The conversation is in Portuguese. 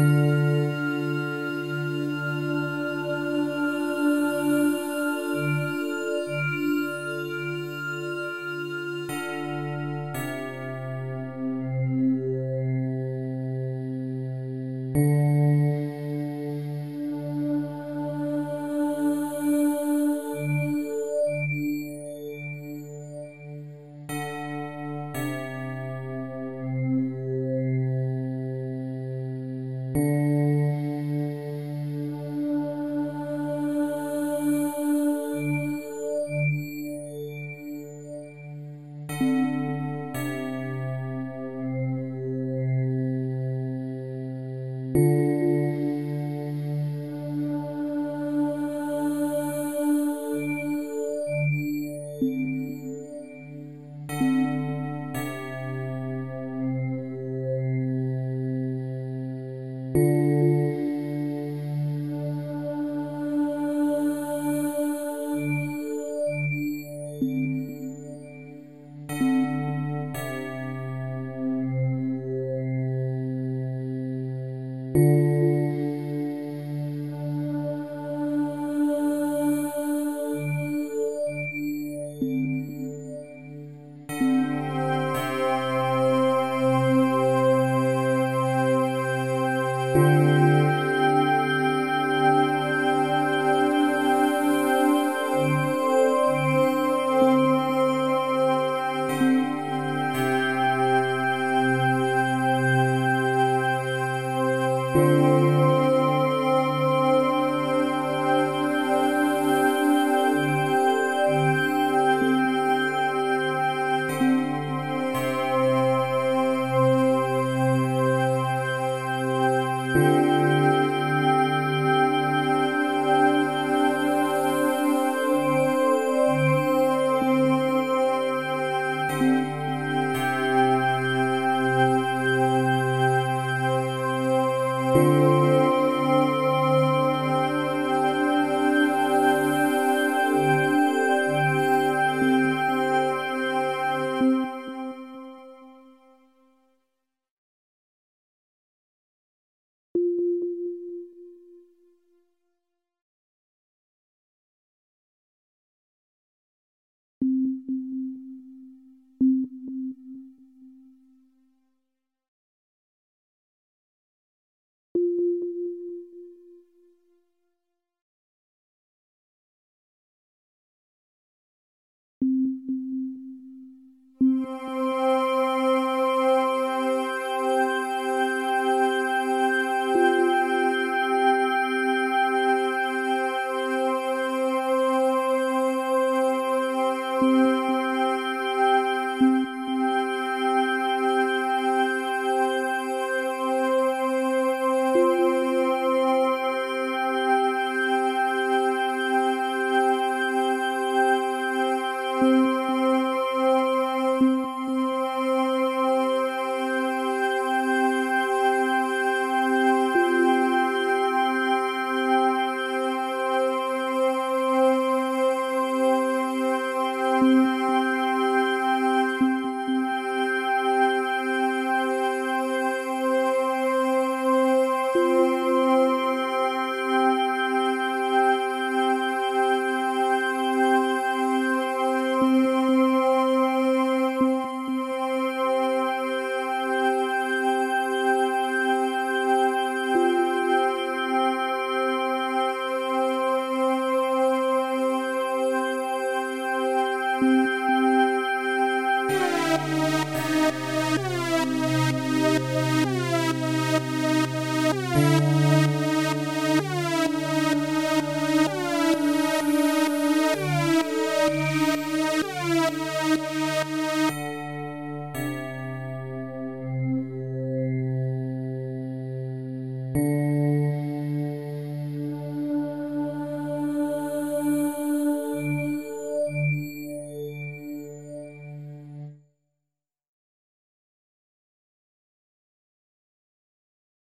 Música Música you